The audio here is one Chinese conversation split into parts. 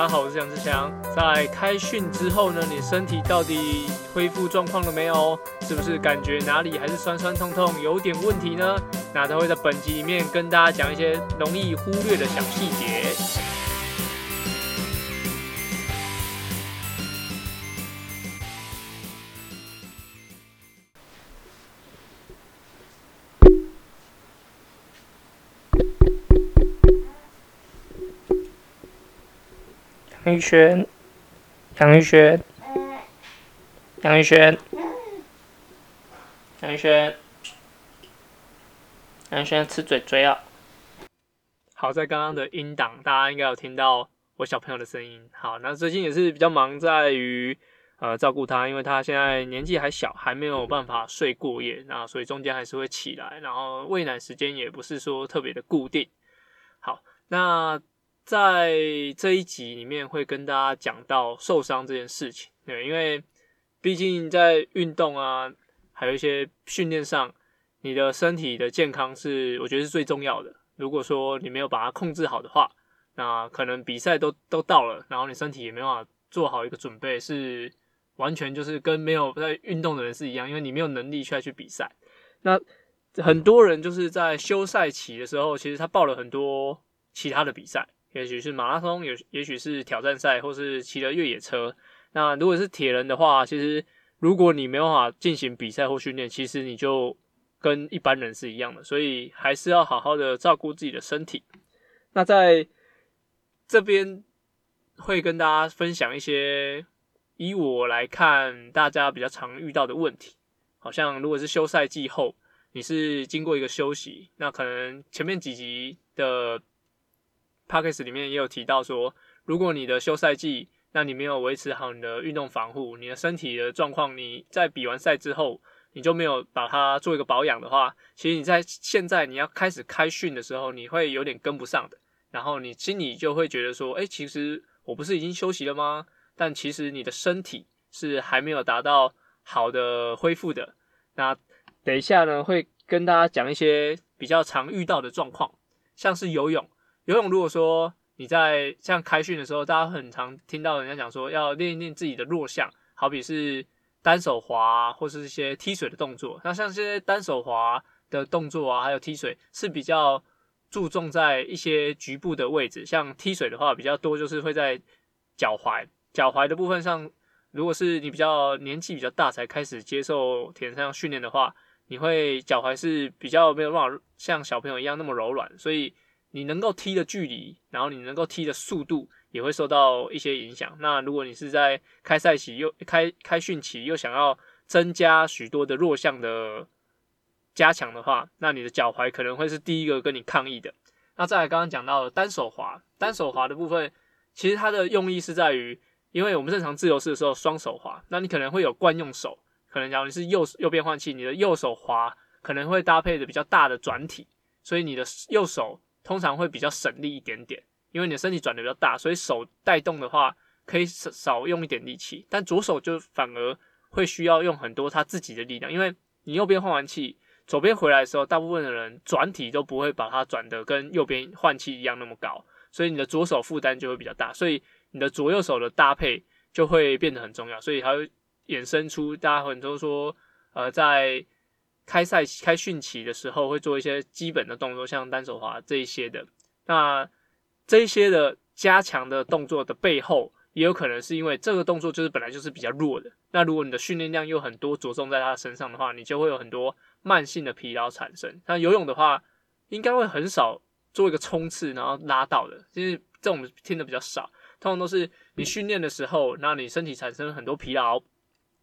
大家好，我是杨志祥。在开训之后呢，你身体到底恢复状况了没有？是不是感觉哪里还是酸酸痛痛，有点问题呢？那都会在本集里面跟大家讲一些容易忽略的小细节。杨玉轩，杨玉轩，杨玉轩，杨玉轩，杨玉轩吃嘴嘴啊！好，在刚刚的音档，大家应该有听到我小朋友的声音。好，那最近也是比较忙，在于呃照顾他，因为他现在年纪还小，还没有办法睡过夜，那所以中间还是会起来，然后喂奶时间也不是说特别的固定。好，那。在这一集里面会跟大家讲到受伤这件事情，对，因为毕竟在运动啊，还有一些训练上，你的身体的健康是我觉得是最重要的。如果说你没有把它控制好的话，那可能比赛都都到了，然后你身体也没办法做好一个准备，是完全就是跟没有在运动的人是一样，因为你没有能力去去比赛。那很多人就是在休赛期的时候，其实他报了很多其他的比赛。也许是马拉松，也也许是挑战赛，或是骑了越野车。那如果是铁人的话，其实如果你没有办法进行比赛或训练，其实你就跟一般人是一样的。所以还是要好好的照顾自己的身体。那在这边会跟大家分享一些，以我来看，大家比较常遇到的问题。好像如果是休赛季后，你是经过一个休息，那可能前面几集的。Podcast 里面也有提到说，如果你的休赛季，那你没有维持好你的运动防护，你的身体的状况，你在比完赛之后，你就没有把它做一个保养的话，其实你在现在你要开始开训的时候，你会有点跟不上的。然后你心里就会觉得说，诶，其实我不是已经休息了吗？但其实你的身体是还没有达到好的恢复的。那等一下呢，会跟大家讲一些比较常遇到的状况，像是游泳。游泳，如果说你在像开训的时候，大家很常听到人家讲说要练一练自己的弱项，好比是单手滑或是一些踢水的动作。那像这些单手滑的动作啊，还有踢水是比较注重在一些局部的位置。像踢水的话，比较多就是会在脚踝，脚踝的部分上，如果是你比较年纪比较大才开始接受铁人三项训练的话，你会脚踝是比较没有办法像小朋友一样那么柔软，所以。你能够踢的距离，然后你能够踢的速度也会受到一些影响。那如果你是在开赛期又开开训期又想要增加许多的弱项的加强的话，那你的脚踝可能会是第一个跟你抗议的。那再来刚刚讲到的单手滑，单手滑的部分，其实它的用意是在于，因为我们正常自由式的时候双手滑，那你可能会有惯用手，可能假如你是右右边换气，你的右手滑可能会搭配的比较大的转体，所以你的右手。通常会比较省力一点点，因为你的身体转的比较大，所以手带动的话可以少少用一点力气。但左手就反而会需要用很多他自己的力量，因为你右边换完气，左边回来的时候，大部分的人转体都不会把它转得跟右边换气一样那么高，所以你的左手负担就会比较大，所以你的左右手的搭配就会变得很重要，所以它会衍生出大家很多说，呃，在。开赛开训期的时候会做一些基本的动作，像单手滑这一些的。那这一些的加强的动作的背后，也有可能是因为这个动作就是本来就是比较弱的。那如果你的训练量又很多，着重在他身上的话，你就会有很多慢性的疲劳产生。那游泳的话，应该会很少做一个冲刺然后拉到的，其实这种听的比较少。通常都是你训练的时候，那你身体产生很多疲劳。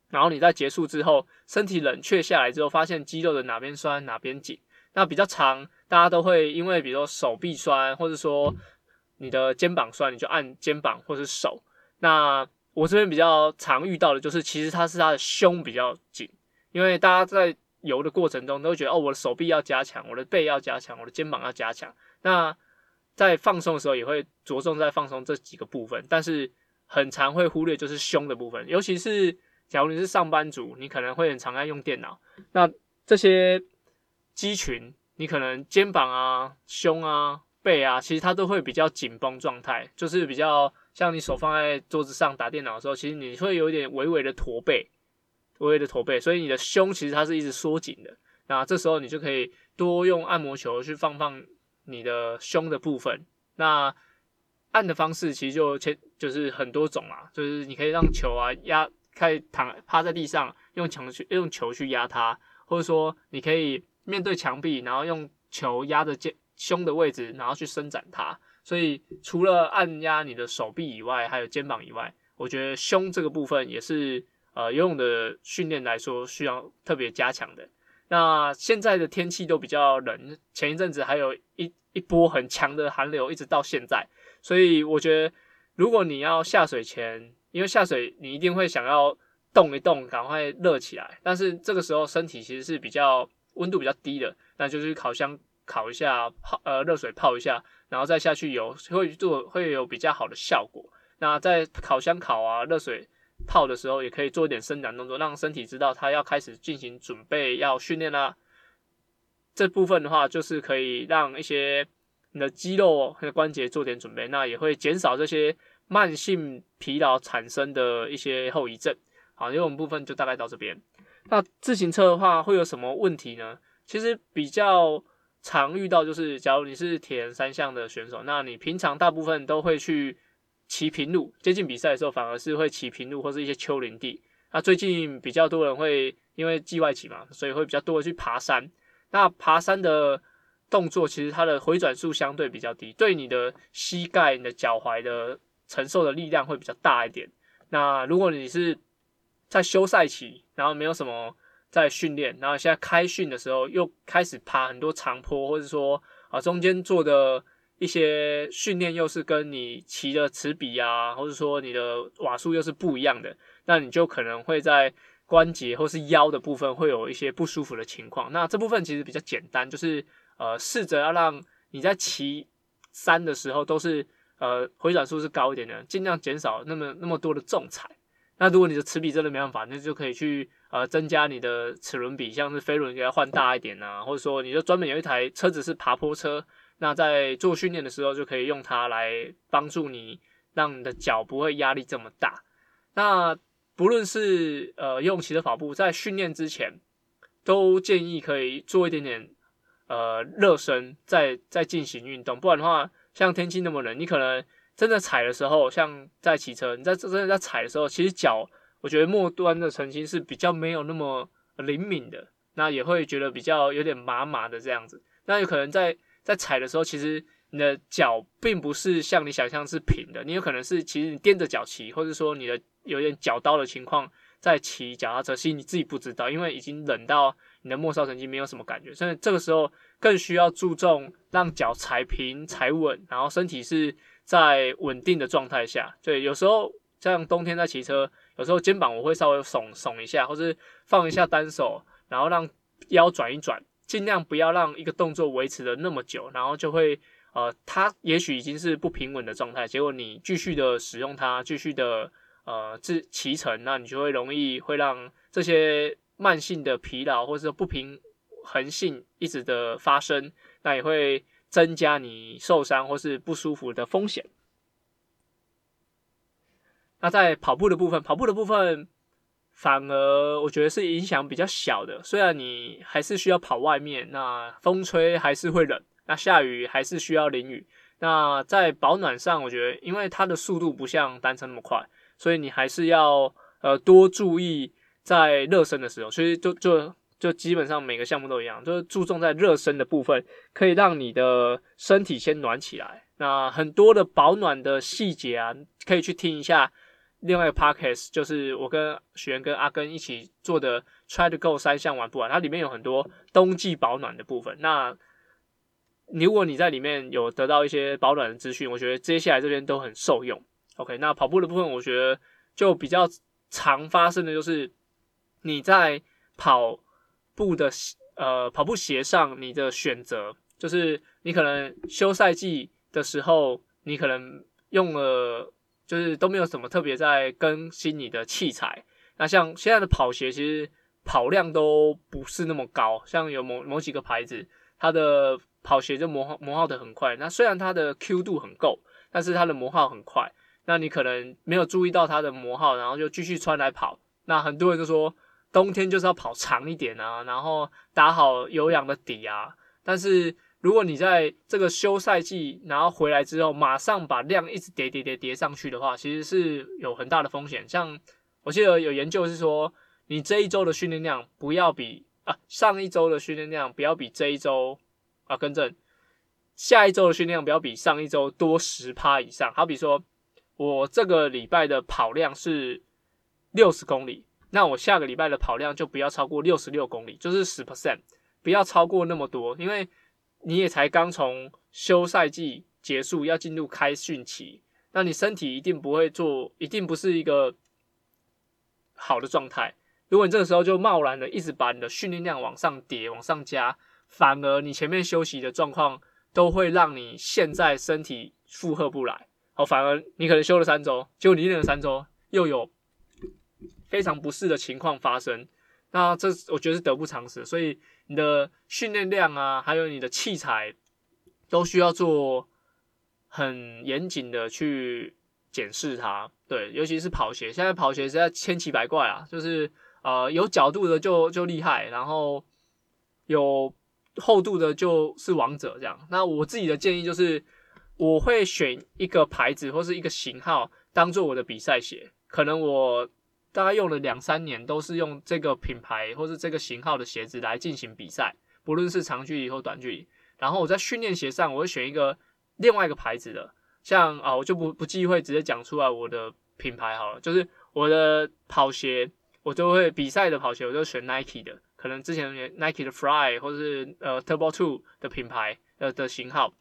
然后你在结束之后，身体冷却下来之后，发现肌肉的哪边酸哪边紧。那比较长，大家都会因为比如说手臂酸，或者说你的肩膀酸，你就按肩膀或是手。那我这边比较常遇到的就是，其实它是他的胸比较紧，因为大家在游的过程中都会觉得，哦，我的手臂要加强，我的背要加强，我的肩膀要加强。那在放松的时候也会着重在放松这几个部分，但是很常会忽略就是胸的部分，尤其是。假如你是上班族，你可能会很常爱用电脑，那这些肌群，你可能肩膀啊、胸啊、背啊，其实它都会比较紧绷状态，就是比较像你手放在桌子上打电脑的时候，其实你会有一点微微的驼背，微微的驼背，所以你的胸其实它是一直缩紧的。那这时候你就可以多用按摩球去放放你的胸的部分。那按的方式其实就前就是很多种啦，就是你可以让球啊压，可以躺趴在地上，用球去用球去压它，或者说你可以面对墙壁，然后用球压着肩胸的位置，然后去伸展它。所以除了按压你的手臂以外，还有肩膀以外，我觉得胸这个部分也是呃游泳的训练来说需要特别加强的。那现在的天气都比较冷，前一阵子还有一一波很强的寒流，一直到现在。所以我觉得，如果你要下水前，因为下水你一定会想要动一动，赶快热起来。但是这个时候身体其实是比较温度比较低的，那就是烤箱烤一下，泡呃热水泡一下，然后再下去游，会做会有比较好的效果。那在烤箱烤啊，热水泡的时候，也可以做一点伸展动作，让身体知道它要开始进行准备要训练啦。这部分的话，就是可以让一些你的肌肉和关节做点准备，那也会减少这些慢性疲劳产生的一些后遗症。好，游泳部分就大概到这边。那自行车的话会有什么问题呢？其实比较常遇到就是，假如你是铁人三项的选手，那你平常大部分都会去骑平路，接近比赛的时候反而是会骑平路或是一些丘陵地。那最近比较多人会因为季外骑嘛，所以会比较多的去爬山。那爬山的动作其实它的回转数相对比较低，对你的膝盖、你的脚踝的承受的力量会比较大一点。那如果你是在休赛期，然后没有什么在训练，然后现在开训的时候又开始爬很多长坡，或者说啊中间做的一些训练又是跟你骑的齿比啊，或者说你的瓦数又是不一样的，那你就可能会在关节或是腰的部分会有一些不舒服的情况。那这部分其实比较简单，就是呃试着要让你在骑山的时候都是呃回转数是高一点的，尽量减少那么那么多的重踩。那如果你的齿比真的没办法，那就可以去呃增加你的齿轮比，像是飞轮给它换大一点啊，或者说你就专门有一台车子是爬坡车，那在做训练的时候就可以用它来帮助你，让你的脚不会压力这么大。那不论是呃用骑的跑步，在训练之前，都建议可以做一点点呃热身，再再进行运动，不然的话，像天气那么冷，你可能。真的踩的时候，像在骑车，你在真的在踩的时候，其实脚我觉得末端的神经是比较没有那么灵敏的，那也会觉得比较有点麻麻的这样子。那有可能在在踩的时候，其实你的脚并不是像你想象是平的，你有可能是其实你踮着脚骑，或者说你的有点脚刀的情况在骑脚踏车，其实你自己不知道，因为已经冷到你的末梢神经没有什么感觉，所以这个时候更需要注重让脚踩平踩稳，然后身体是。在稳定的状态下，对，有时候像冬天在骑车，有时候肩膀我会稍微耸耸一下，或是放一下单手，然后让腰转一转，尽量不要让一个动作维持的那么久，然后就会呃，它也许已经是不平稳的状态，结果你继续的使用它，继续的呃自骑乘，那你就会容易会让这些慢性的疲劳或者说不平衡性一直的发生，那也会。增加你受伤或是不舒服的风险。那在跑步的部分，跑步的部分反而我觉得是影响比较小的。虽然你还是需要跑外面，那风吹还是会冷，那下雨还是需要淋雨。那在保暖上，我觉得因为它的速度不像单车那么快，所以你还是要呃多注意在热身的时候。所以就就。就基本上每个项目都一样，就是注重在热身的部分，可以让你的身体先暖起来。那很多的保暖的细节啊，可以去听一下另外一个 podcast，就是我跟学员跟阿根一起做的 Try to Go 三项玩不完，它里面有很多冬季保暖的部分。那如果你在里面有得到一些保暖的资讯，我觉得接下来这边都很受用。OK，那跑步的部分，我觉得就比较常发生的就是你在跑。步的呃跑步鞋上，你的选择就是你可能休赛季的时候，你可能用了就是都没有什么特别在更新你的器材。那像现在的跑鞋，其实跑量都不是那么高，像有某某几个牌子，它的跑鞋就磨耗磨耗的很快。那虽然它的 Q 度很够，但是它的磨耗很快。那你可能没有注意到它的磨耗，然后就继续穿来跑。那很多人就说，冬天就是要跑长一点啊，然后打好有氧的底啊。但是如果你在这个休赛季，然后回来之后，马上把量一直叠叠叠叠上去的话，其实是有很大的风险。像我记得有研究是说，你这一周的训练量不要比啊上一周的训练量不要比这一周啊更正，下一周的训练量不要比上一周多十趴以上。好比说，我这个礼拜的跑量是六十公里，那我下个礼拜的跑量就不要超过六十六公里，就是十 percent。不要超过那么多，因为你也才刚从休赛季结束，要进入开训期，那你身体一定不会做，一定不是一个好的状态。如果你这个时候就贸然的一直把你的训练量往上叠、往上加，反而你前面休息的状况都会让你现在身体负荷不来。哦，反而你可能休了三周，结果你练了三周又有非常不适的情况发生，那这我觉得是得不偿失，所以。你的训练量啊，还有你的器材，都需要做很严谨的去检视它。对，尤其是跑鞋，现在跑鞋实在千奇百怪啊，就是呃有角度的就就厉害，然后有厚度的就是王者这样。那我自己的建议就是，我会选一个牌子或是一个型号当做我的比赛鞋，可能我。大概用了两三年，都是用这个品牌或是这个型号的鞋子来进行比赛，不论是长距离或短距离。然后我在训练鞋上，我会选一个另外一个牌子的，像啊，我就不不忌讳直接讲出来我的品牌好了，就是我的跑鞋，我就会比赛的跑鞋，我就选 Nike 的，可能之前 Nike 的 Fly 或是呃 Turbo Two 的品牌呃的型号。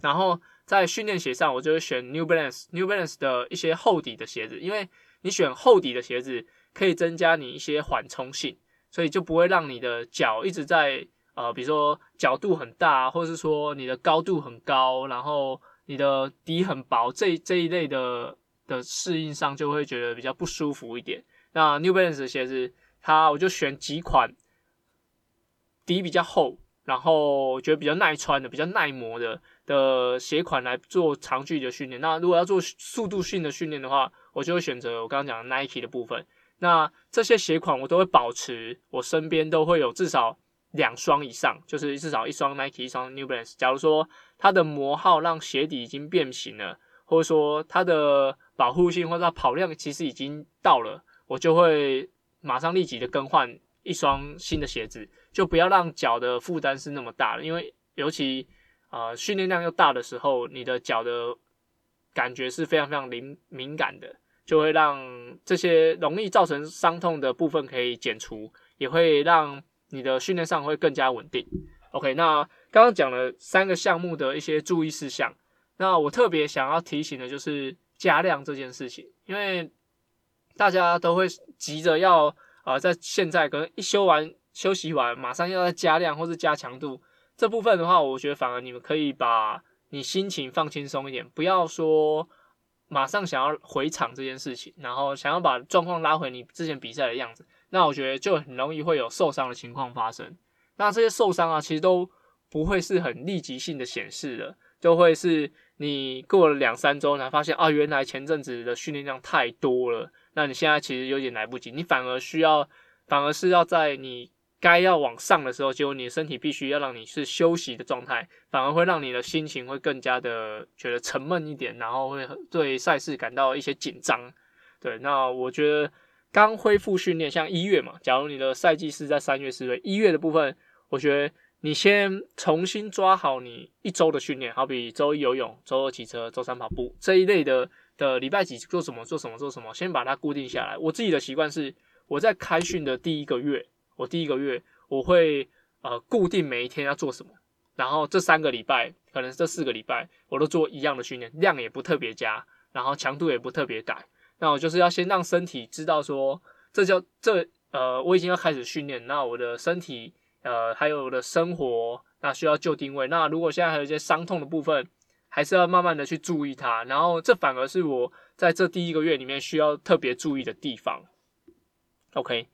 然后在训练鞋上，我就会选 New Balance New Balance 的一些厚底的鞋子，因为。你选厚底的鞋子，可以增加你一些缓冲性，所以就不会让你的脚一直在呃，比如说角度很大，或者是说你的高度很高，然后你的底很薄，这这一类的的适应上就会觉得比较不舒服一点。那 New Balance 的鞋子，它我就选几款底比较厚，然后觉得比较耐穿的、比较耐磨的的鞋款来做长距离的训练。那如果要做速度性的训练的话，我就会选择我刚刚讲的 Nike 的部分，那这些鞋款我都会保持，我身边都会有至少两双以上，就是至少一双 Nike，一双 New Balance。假如说它的磨耗让鞋底已经变形了，或者说它的保护性或者它跑量其实已经到了，我就会马上立即的更换一双新的鞋子，就不要让脚的负担是那么大了，因为尤其呃训练量又大的时候，你的脚的感觉是非常非常灵敏感的。就会让这些容易造成伤痛的部分可以减除，也会让你的训练上会更加稳定。OK，那刚刚讲了三个项目的一些注意事项，那我特别想要提醒的就是加量这件事情，因为大家都会急着要啊、呃，在现在可能一休完休息完，马上要再加量或是加强度，这部分的话，我觉得反而你们可以把你心情放轻松一点，不要说。马上想要回场这件事情，然后想要把状况拉回你之前比赛的样子，那我觉得就很容易会有受伤的情况发生。那这些受伤啊，其实都不会是很立即性的显示的，就会是你过了两三周才发现啊，原来前阵子的训练量太多了，那你现在其实有点来不及，你反而需要，反而是要在你。该要往上的时候，结果你的身体必须要让你是休息的状态，反而会让你的心情会更加的觉得沉闷一点，然后会对赛事感到一些紧张。对，那我觉得刚恢复训练，像一月嘛，假如你的赛季是在三月四月，一月的部分，我觉得你先重新抓好你一周的训练，好比周一游泳，周二骑车，周三跑步这一类的的礼拜几做什么做什么做什么，先把它固定下来。我自己的习惯是，我在开训的第一个月。我第一个月我会呃固定每一天要做什么，然后这三个礼拜可能这四个礼拜我都做一样的训练，量也不特别加，然后强度也不特别改。那我就是要先让身体知道说，这叫这呃我已经要开始训练，那我的身体呃还有我的生活那需要就定位。那如果现在还有一些伤痛的部分，还是要慢慢的去注意它。然后这反而是我在这第一个月里面需要特别注意的地方。OK。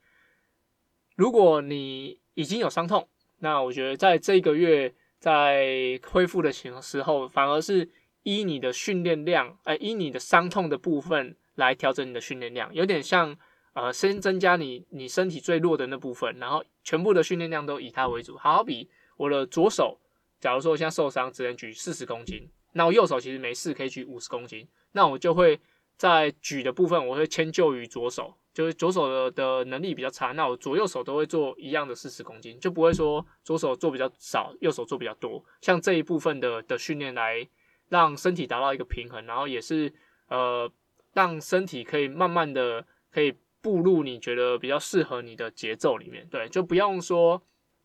如果你已经有伤痛，那我觉得在这个月在恢复的情时候，反而是依你的训练量，哎、依你的伤痛的部分来调整你的训练量，有点像呃，先增加你你身体最弱的那部分，然后全部的训练量都以它为主。好比我的左手，假如说我现在受伤，只能举四十公斤，那我右手其实没事，可以举五十公斤，那我就会在举的部分，我会迁就于左手。就是左手的的能力比较差，那我左右手都会做一样的四十公斤，就不会说左手做比较少，右手做比较多。像这一部分的的训练来让身体达到一个平衡，然后也是呃让身体可以慢慢的可以步入你觉得比较适合你的节奏里面。对，就不用说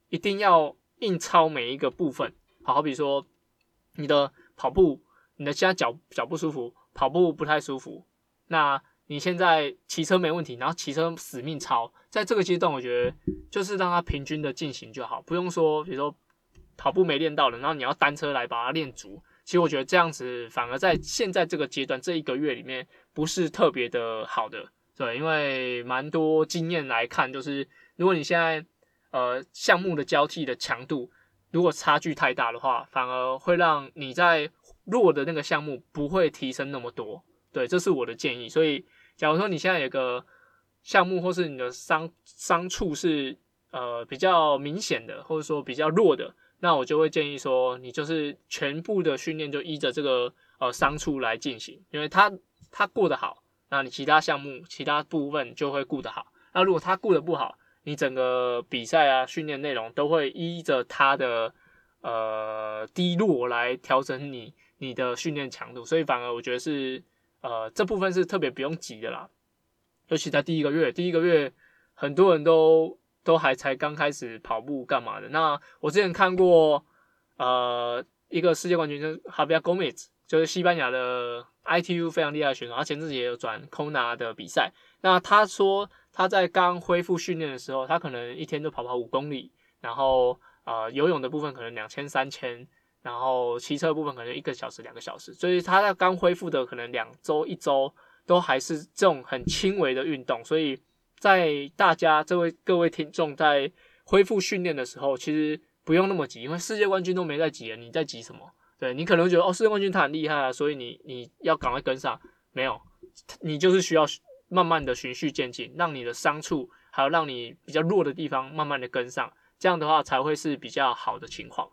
一定要硬操每一个部分。好，好比说你的跑步，你的现在脚脚不舒服，跑步不太舒服，那。你现在骑车没问题，然后骑车死命操，在这个阶段，我觉得就是让它平均的进行就好，不用说，比如说跑步没练到了，然后你要单车来把它练足。其实我觉得这样子反而在现在这个阶段这一个月里面不是特别的好的，对，因为蛮多经验来看，就是如果你现在呃项目的交替的强度如果差距太大的话，反而会让你在弱的那个项目不会提升那么多。对，这是我的建议。所以，假如说你现在有个项目，或是你的伤伤处是呃比较明显的，或者说比较弱的，那我就会建议说，你就是全部的训练就依着这个呃伤处来进行，因为他他过得好，那你其他项目其他部分就会顾得好。那如果他顾得不好，你整个比赛啊训练内容都会依着他的呃低落来调整你你的训练强度，所以反而我觉得是。呃，这部分是特别不用急的啦，尤其在第一个月，第一个月很多人都都还才刚开始跑步干嘛的。那我之前看过，呃，一个世界冠军就是 Javier Gomez，就是西班牙的 ITU 非常厉害的选手，他前阵子也有转 Kona 的比赛。那他说他在刚恢复训练的时候，他可能一天都跑跑五公里，然后呃游泳的部分可能两千三千。然后骑车部分可能一个小时、两个小时，所以他在刚恢复的可能两周、一周都还是这种很轻微的运动。所以在大家这位各位听众在恢复训练的时候，其实不用那么急，因为世界冠军都没在急了，你在急什么？对，你可能觉得哦，世界冠军他很厉害啊，所以你你要赶快跟上。没有，你就是需要慢慢的循序渐进，让你的伤处还有让你比较弱的地方慢慢的跟上，这样的话才会是比较好的情况。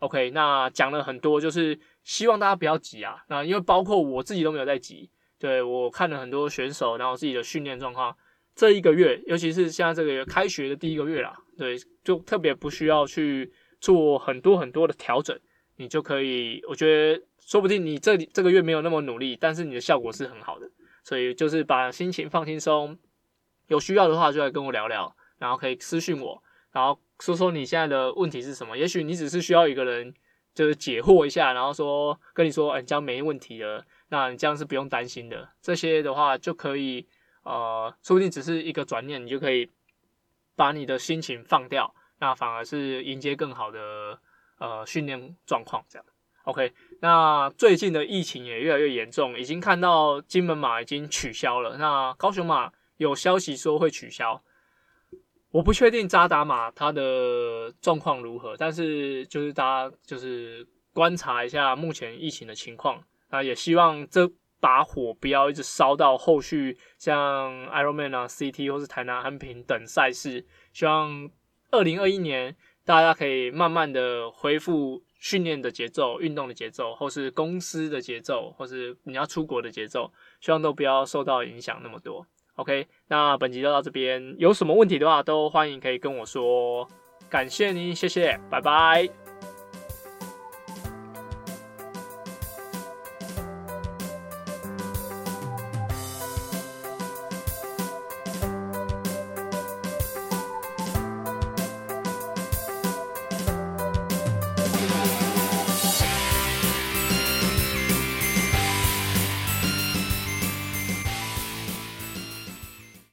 OK，那讲了很多，就是希望大家不要急啊。那因为包括我自己都没有在急，对，我看了很多选手，然后自己的训练状况，这一个月，尤其是现在这个月开学的第一个月啦，对，就特别不需要去做很多很多的调整，你就可以，我觉得说不定你这里这个月没有那么努力，但是你的效果是很好的。所以就是把心情放轻松，有需要的话就来跟我聊聊，然后可以私信我，然后。说说你现在的问题是什么？也许你只是需要一个人，就是解惑一下，然后说跟你说，哎，这样没问题了，那你这样是不用担心的。这些的话就可以，呃，说不定只是一个转念，你就可以把你的心情放掉，那反而是迎接更好的呃训练状况。这样，OK。那最近的疫情也越来越严重，已经看到金门马已经取消了，那高雄马有消息说会取消。我不确定扎达马它的状况如何，但是就是大家就是观察一下目前疫情的情况，那也希望这把火不要一直烧到后续像 Ironman 啊、CT 或是台南安平等赛事。希望二零二一年大家可以慢慢的恢复训练的节奏、运动的节奏，或是公司的节奏，或是你要出国的节奏，希望都不要受到影响那么多。OK，那本集就到这边。有什么问题的话，都欢迎可以跟我说。感谢您，谢谢，拜拜。